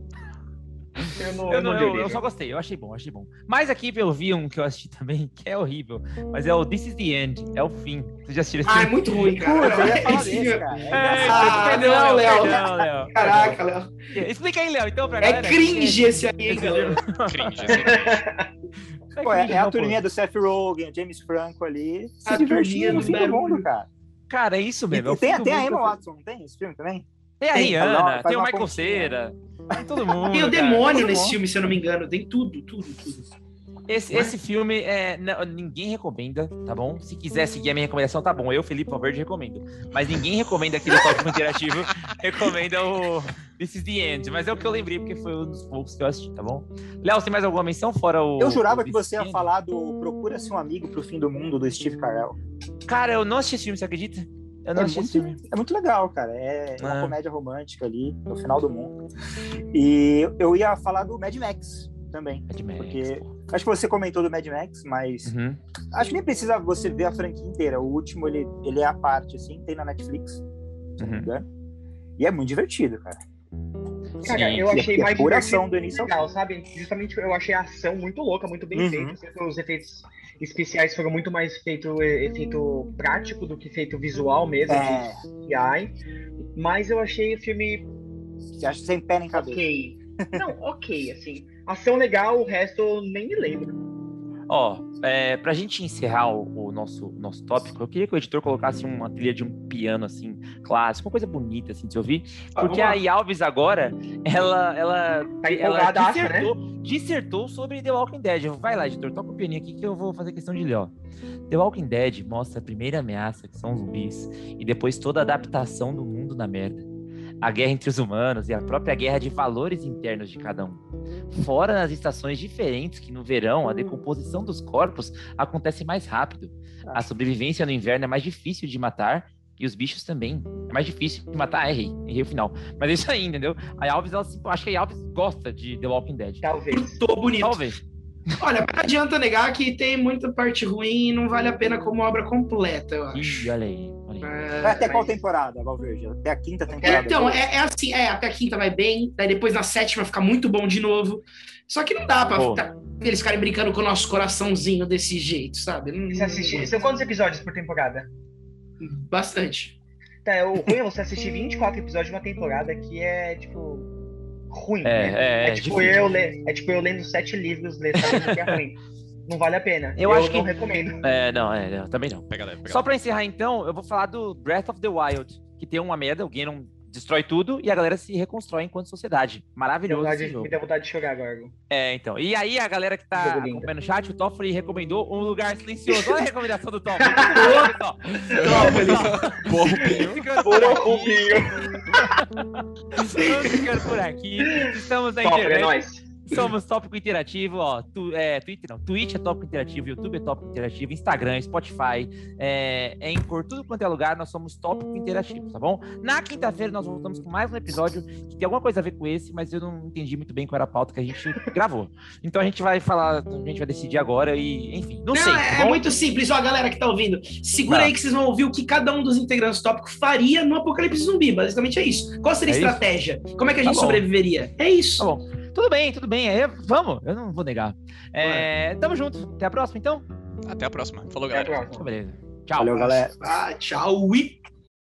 Eu não, Eu, não, eu, eu só gostei, eu achei bom, achei bom. Mas aqui eu vi um que eu assisti também, que é horrível. Mas é o This is the End, é o fim. Vocês já assistiram esse Ah, é muito ruim, cara. Desse. É É, engraçado. Ah, perdão, não, Léo. perdão, Léo. Caraca, Léo. Explica aí, Léo, então, pra É galera. cringe esse aí, hein, Esse galera. Cringe, exatamente. Pô, é, cringe, é a turminha do Seth Rogen, James Franco ali, se A divertindo no fim do mundo, cara. Cara, é isso mesmo. é tem, tem a. Emma Watson, não tem esse filme também? Tem a Tem, Rihanna, tem o Michael. Cera, tem todo mundo. Tem o demônio nesse bom. filme, se eu não me engano. Tem tudo, tudo, tudo. Esse, esse filme é, não, ninguém recomenda, tá bom? Se quiser seguir a minha recomendação, tá bom. Eu, Felipe Valverde, recomendo. Mas ninguém recomenda aqui no Tópico Interativo, recomenda o This is the End. Mas é o que eu lembrei, porque foi um dos poucos que eu assisti, tá bom? Léo, você tem mais alguma menção fora o. Eu jurava o que você ia falar do Procura-se um Amigo pro Fim do Mundo, do Steve Carell. Cara, eu não assisti esse filme, você acredita? Eu não É assisti esse muito, filme. é muito legal, cara. É uma É. comédia romântica ali, no final do mundo. E eu ia falar do Mad Max também. Mad Max, Porque pô. acho que você comentou do Mad Max, mas Uhum. acho que nem precisa você ver a franquia inteira. O último, ele, ele é a parte, assim, tem na Netflix, se não me Uhum. engano. E é muito divertido, cara. Cara, Sim. eu a- achei e a mais divertido do início ao legal, sabe? Justamente eu achei a ação muito louca, muito bem Uhum. feita. Sempre Os efeitos especiais foram muito mais feito efeito prático do que feito visual mesmo, É, de CGI. Mas eu achei o filme você acha sem pé nem cabeça. ok. Não, ok, assim. Ação legal, o resto eu nem me lembro. Ó, é, pra gente encerrar o, o nosso, nosso tópico, eu queria que o editor colocasse uma trilha de um piano, assim, clássico, uma coisa bonita, assim, de se ouvir. Ah, Porque a Yalves agora, ela, ela, Tá ela acha, dissertou, dissertou sobre The Walking Dead. Vai lá, editor, toca o pianinho aqui que eu vou fazer questão de ler, ó. The Walking Dead mostra a primeira ameaça, que são os zumbis, e depois toda a adaptação do mundo na merda. A guerra entre os humanos e a própria guerra de valores internos de cada um. Fora nas estações diferentes, que no verão a decomposição dos corpos acontece mais rápido. A sobrevivência no inverno é mais difícil de matar e os bichos também. É mais difícil de matar. Errei, errei o final. Mas é isso aí, entendeu? A Alves, ela, se- acho que a Alves gosta de The Walking Dead. Talvez. Tô bonito. Talvez. Olha, não adianta negar que tem muita parte ruim e não vale a pena como obra completa, eu acho. Ih, olha aí. Olha aí. É, Vai até qual mas- temporada, Valverde? Até a quinta temporada. Então, é, é assim, é, até a quinta vai bem, daí depois na sétima fica muito bom de novo. Só que não dá pra tá- eles ficarem brincando com o nosso coraçãozinho desse jeito, sabe? Não, Você assiste. São quantos episódios por temporada? Bastante. Tá, o ruim é você assistir 24 episódios de uma temporada que é, tipo. Ruim. É, né? é, é tipo difícil. eu le... é tipo eu lendo sete livros, ler sabendo que é ruim. Não vale a pena. Eu acho não que- recomendo. É, não, é, não, também não. Pega pega Só pra encerrar então, eu vou falar do Breath of the Wild, que tem uma merda, o Ganon destrói tudo e a galera se reconstrói enquanto sociedade. Maravilhoso vontade, esse jogo. me deu vontade de chorar agora. É, então. E aí, a galera que tá acompanhando o chat, o Toffoli recomendou um lugar silencioso. Olha a recomendação do Toffoli. Porra, ficando por aqui. Estamos na Top, é nóis. Somos Tópico Interativo, ó. Tu, é, Twitter não. Twitch é Tópico Interativo, YouTube é Tópico Interativo, Instagram, Spotify, é, Anchor, tudo quanto é lugar, nós somos Tópico Interativo, tá bom? Na quinta-feira nós voltamos com mais um episódio que tem alguma coisa a ver com esse, mas eu não entendi muito bem qual era a pauta que a gente gravou. Então a gente vai falar, a gente vai decidir agora e, enfim, não, Não, sei. é, tá é muito simples, ó, a galera que tá ouvindo. Segura Tá. aí que vocês vão ouvir o que cada um dos integrantes do tópico faria no apocalipse zumbi. Basicamente é isso. Qual seria a É isso? estratégia? Como é que a Tá gente bom. sobreviveria? É isso. Tá bom. Tudo bem, tudo bem. É, vamos, eu não vou negar. É, tamo junto. Até a próxima, então? Até a próxima. Falou, Até a galera. próxima. Beleza. Tchau. Valeu, galera. Ah, tchau. E...